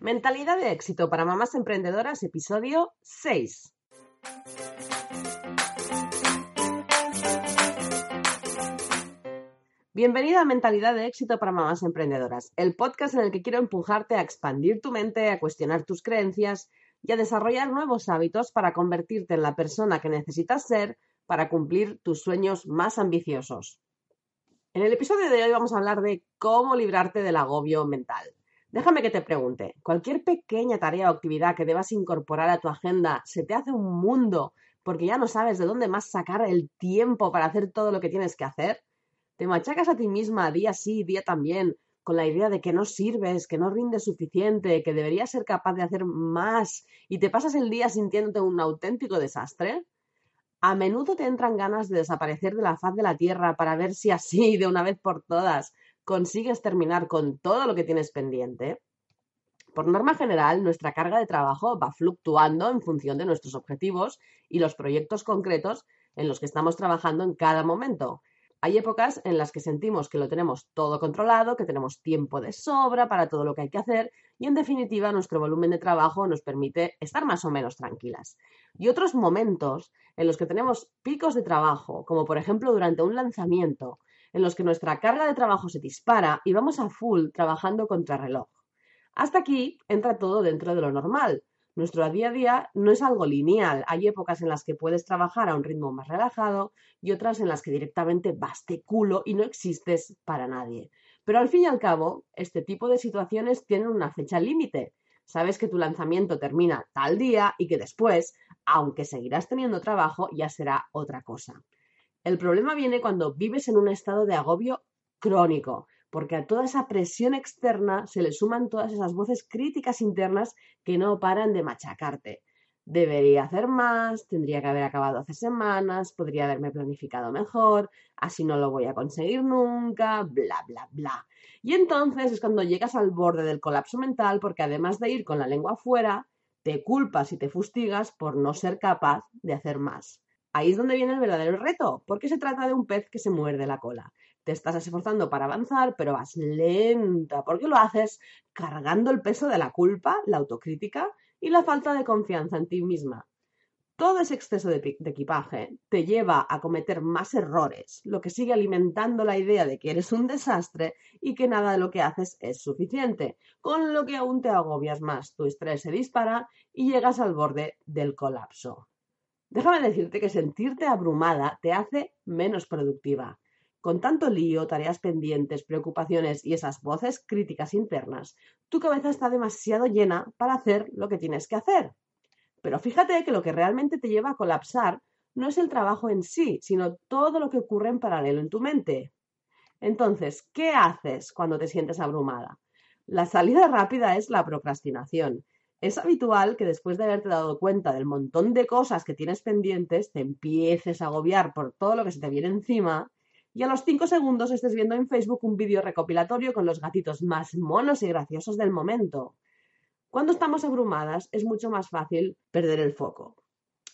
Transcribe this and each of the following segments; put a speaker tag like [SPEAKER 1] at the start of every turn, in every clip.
[SPEAKER 1] Mentalidad de éxito para mamás emprendedoras, episodio 6. Bienvenida a Mentalidad de éxito para mamás emprendedoras, el podcast en el que quiero empujarte a expandir tu mente, a cuestionar tus creencias y a desarrollar nuevos hábitos para convertirte en la persona que necesitas ser para cumplir tus sueños más ambiciosos. En el episodio de hoy vamos a hablar de cómo librarte del agobio mental. Déjame que te pregunte, ¿cualquier pequeña tarea o actividad que debas incorporar a tu agenda se te hace un mundo porque ya no sabes de dónde más sacar el tiempo para hacer todo lo que tienes que hacer? ¿Te machacas a ti misma día sí, día también, con la idea de que no sirves, que no rindes suficiente, que deberías ser capaz de hacer más y te pasas el día sintiéndote un auténtico desastre? A menudo te entran ganas de desaparecer de la faz de la tierra para ver si así, de una vez por todas, consigues terminar con todo lo que tienes pendiente. Por norma general, nuestra carga de trabajo va fluctuando en función de nuestros objetivos y los proyectos concretos en los que estamos trabajando en cada momento. Hay épocas en las que sentimos que lo tenemos todo controlado, que tenemos tiempo de sobra para todo lo que hay que hacer y en definitiva nuestro volumen de trabajo nos permite estar más o menos tranquilas. Y otros momentos en los que tenemos picos de trabajo, como por ejemplo durante un lanzamiento, en los que nuestra carga de trabajo se dispara y vamos a full trabajando contra reloj. Hasta aquí entra todo dentro de lo normal, nuestro día a día no es algo lineal. Hay épocas en las que puedes trabajar a un ritmo más relajado y otras en las que directamente vas de culo y no existes para nadie. Pero al fin y al cabo, este tipo de situaciones tienen una fecha límite. Sabes que tu lanzamiento termina tal día y que después, aunque seguirás teniendo trabajo, ya será otra cosa. El problema viene cuando vives en un estado de agobio crónico, porque a toda esa presión externa se le suman todas esas voces críticas internas que no paran de machacarte. Debería hacer más, tendría que haber acabado hace semanas, podría haberme planificado mejor, así no lo voy a conseguir nunca, bla, bla, bla. Y entonces es cuando llegas al borde del colapso mental porque además de ir con la lengua afuera, te culpas y te fustigas por no ser capaz de hacer más. Ahí es donde viene el verdadero reto, porque se trata de un pez que se muerde la cola te estás esforzando para avanzar, pero vas lenta, porque lo haces cargando el peso de la culpa, la autocrítica y la falta de confianza en ti misma. Todo ese exceso de, equipaje te lleva a cometer más errores, lo que sigue alimentando la idea de que eres un desastre y que nada de lo que haces es suficiente, con lo que aún te agobias más, tu estrés se dispara y llegas al borde del colapso. Déjame decirte que sentirte abrumada te hace menos productiva con tanto lío, tareas pendientes, preocupaciones y esas voces críticas internas, tu cabeza está demasiado llena para hacer lo que tienes que hacer. Pero fíjate que lo que realmente te lleva a colapsar no es el trabajo en sí, sino todo lo que ocurre en paralelo en tu mente. Entonces, ¿qué haces cuando te sientes abrumada? La salida rápida es la procrastinación. Es habitual que después de haberte dado cuenta del montón de cosas que tienes pendientes, te empieces a agobiar por todo lo que se te viene encima y a los 5 segundos estés viendo en Facebook un vídeo recopilatorio con los gatitos más monos y graciosos del momento. Cuando estamos abrumadas es mucho más fácil perder el foco.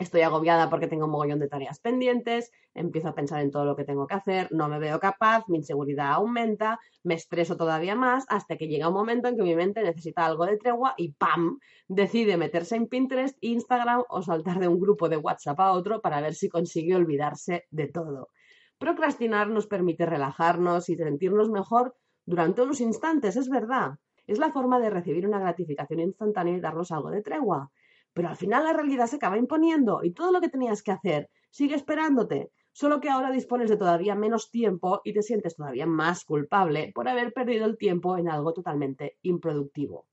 [SPEAKER 1] Estoy agobiada porque tengo un mogollón de tareas pendientes, empiezo a pensar en todo lo que tengo que hacer, no me veo capaz, mi inseguridad aumenta, me estreso todavía más hasta que llega un momento en que mi mente necesita algo de tregua y ¡pam! decide meterse en Pinterest, Instagram o saltar de un grupo de WhatsApp a otro para ver si consigue olvidarse de todo. Procrastinar nos permite relajarnos y sentirnos mejor durante unos instantes, es verdad. Es la forma de recibir una gratificación instantánea y darnos algo de tregua. Pero al final la realidad se acaba imponiendo y todo lo que tenías que hacer sigue esperándote, solo que ahora dispones de todavía menos tiempo y te sientes todavía más culpable por haber perdido el tiempo en algo totalmente improductivo.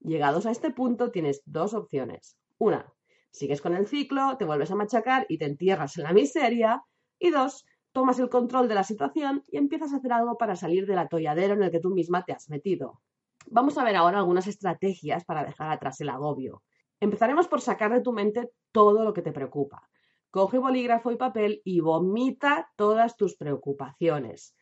[SPEAKER 1] Llegados a este punto tienes dos opciones. Una, sigues con el ciclo, te vuelves a machacar y te entierras en la miseria. Y dos, tomas el control de la situación y empiezas a hacer algo para salir del atolladero en el que tú misma te has metido. Vamos a ver ahora algunas estrategias para dejar atrás el agobio. Empezaremos por sacar de tu mente todo lo que te preocupa. Coge bolígrafo y papel y vomita todas tus preocupaciones.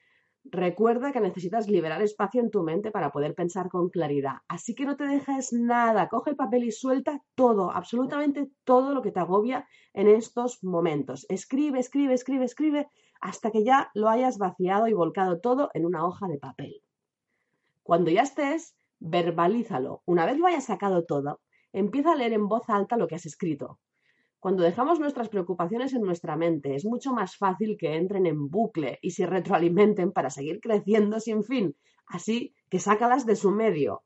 [SPEAKER 1] Recuerda que necesitas liberar espacio en tu mente para poder pensar con claridad. Así que no te dejes nada. Coge el papel y suelta todo, absolutamente todo lo que te agobia en estos momentos. Escribe, escribe, escribe, escribe hasta que ya lo hayas vaciado y volcado todo en una hoja de papel. Cuando ya estés, verbalízalo. Una vez lo hayas sacado todo, empieza a leer en voz alta lo que has escrito. Cuando dejamos nuestras preocupaciones en nuestra mente, es mucho más fácil que entren en bucle y se retroalimenten para seguir creciendo sin fin. Así que sácalas de su medio.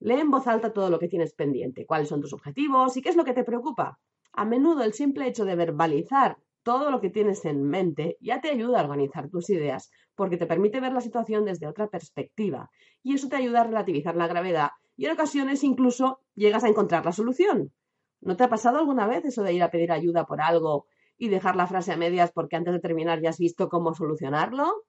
[SPEAKER 1] Lee en voz alta todo lo que tienes pendiente, cuáles son tus objetivos y qué es lo que te preocupa. A menudo el simple hecho de verbalizar todo lo que tienes en mente ya te ayuda a organizar tus ideas, porque te permite ver la situación desde otra perspectiva, y eso te ayuda a relativizar la gravedad y en ocasiones incluso llegas a encontrar la solución. ¿No te ha pasado alguna vez eso de ir a pedir ayuda por algo y dejar la frase a medias porque antes de terminar ya has visto cómo solucionarlo?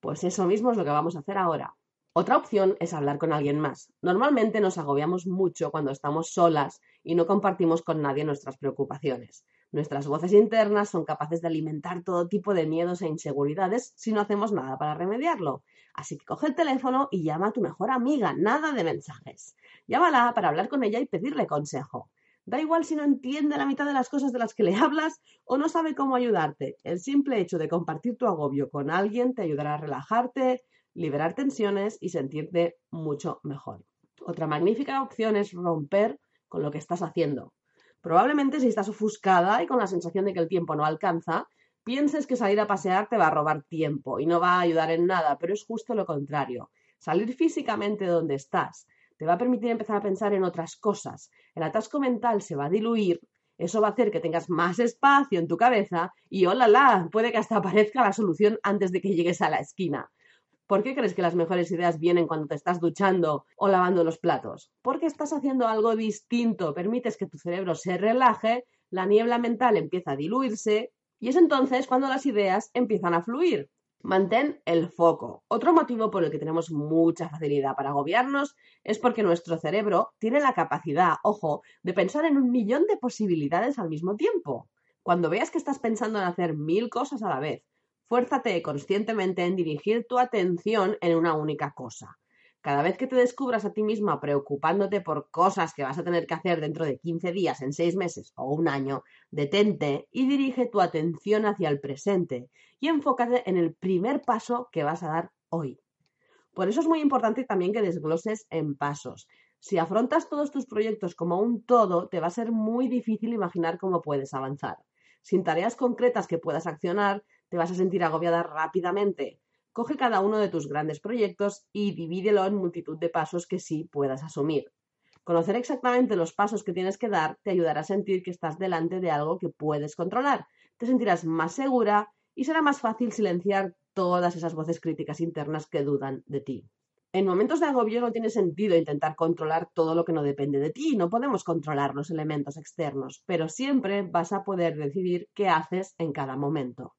[SPEAKER 1] Pues eso mismo es lo que vamos a hacer ahora. Otra opción es hablar con alguien más. Normalmente nos agobiamos mucho cuando estamos solas y no compartimos con nadie nuestras preocupaciones. Nuestras voces internas son capaces de alimentar todo tipo de miedos e inseguridades si no hacemos nada para remediarlo. Así que coge el teléfono y llama a tu mejor amiga, nada de mensajes. Llámala para hablar con ella y pedirle consejo. Da igual si no entiende la mitad de las cosas de las que le hablas o no sabe cómo ayudarte. El simple hecho de compartir tu agobio con alguien te ayudará a relajarte, liberar tensiones y sentirte mucho mejor. Otra magnífica opción es romper con lo que estás haciendo. Probablemente si estás ofuscada y con la sensación de que el tiempo no alcanza, pienses que salir a pasear te va a robar tiempo y no va a ayudar en nada, pero es justo lo contrario. Salir físicamente donde estás te va a permitir empezar a pensar en otras cosas. El atasco mental se va a diluir, eso va a hacer que tengas más espacio en tu cabeza y hola la, puede que hasta aparezca la solución antes de que llegues a la esquina. ¿Por qué crees que las mejores ideas vienen cuando te estás duchando o lavando los platos? Porque estás haciendo algo distinto, permites que tu cerebro se relaje, la niebla mental empieza a diluirse y es entonces cuando las ideas empiezan a fluir. Mantén el foco. Otro motivo por el que tenemos mucha facilidad para agobiarnos es porque nuestro cerebro tiene la capacidad, ojo, de pensar en un millón de posibilidades al mismo tiempo. Cuando veas que estás pensando en hacer mil cosas a la vez, fuérzate conscientemente en dirigir tu atención en una única cosa. Cada vez que te descubras a ti misma preocupándote por cosas que vas a tener que hacer dentro de 15 días, en 6 meses o un año, detente y dirige tu atención hacia el presente y enfócate en el primer paso que vas a dar hoy. Por eso es muy importante también que desgloses en pasos. Si afrontas todos tus proyectos como un todo, te va a ser muy difícil imaginar cómo puedes avanzar. Sin tareas concretas que puedas accionar, te vas a sentir agobiada rápidamente. Coge cada uno de tus grandes proyectos y divídelo en multitud de pasos que sí puedas asumir. Conocer exactamente los pasos que tienes que dar te ayudará a sentir que estás delante de algo que puedes controlar. Te sentirás más segura y será más fácil silenciar todas esas voces críticas internas que dudan de ti. En momentos de agobio no tiene sentido intentar controlar todo lo que no depende de ti. No podemos controlar los elementos externos, pero siempre vas a poder decidir qué haces en cada momento.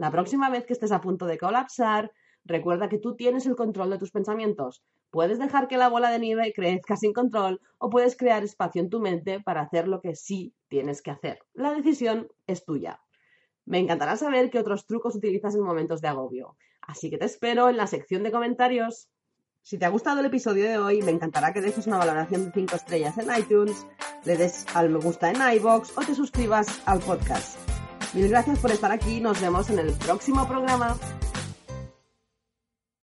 [SPEAKER 1] La próxima vez que estés a punto de colapsar, recuerda que tú tienes el control de tus pensamientos. Puedes dejar que la bola de nieve crezca sin control o puedes crear espacio en tu mente para hacer lo que sí tienes que hacer. La decisión es tuya. Me encantará saber qué otros trucos utilizas en momentos de agobio. Así que te espero en la sección de comentarios. Si te ha gustado el episodio de hoy, me encantará que dejes una valoración de 5 estrellas en iTunes, le des al me gusta en iBox o te suscribas al podcast. Mil gracias por estar aquí. Nos vemos en el próximo programa.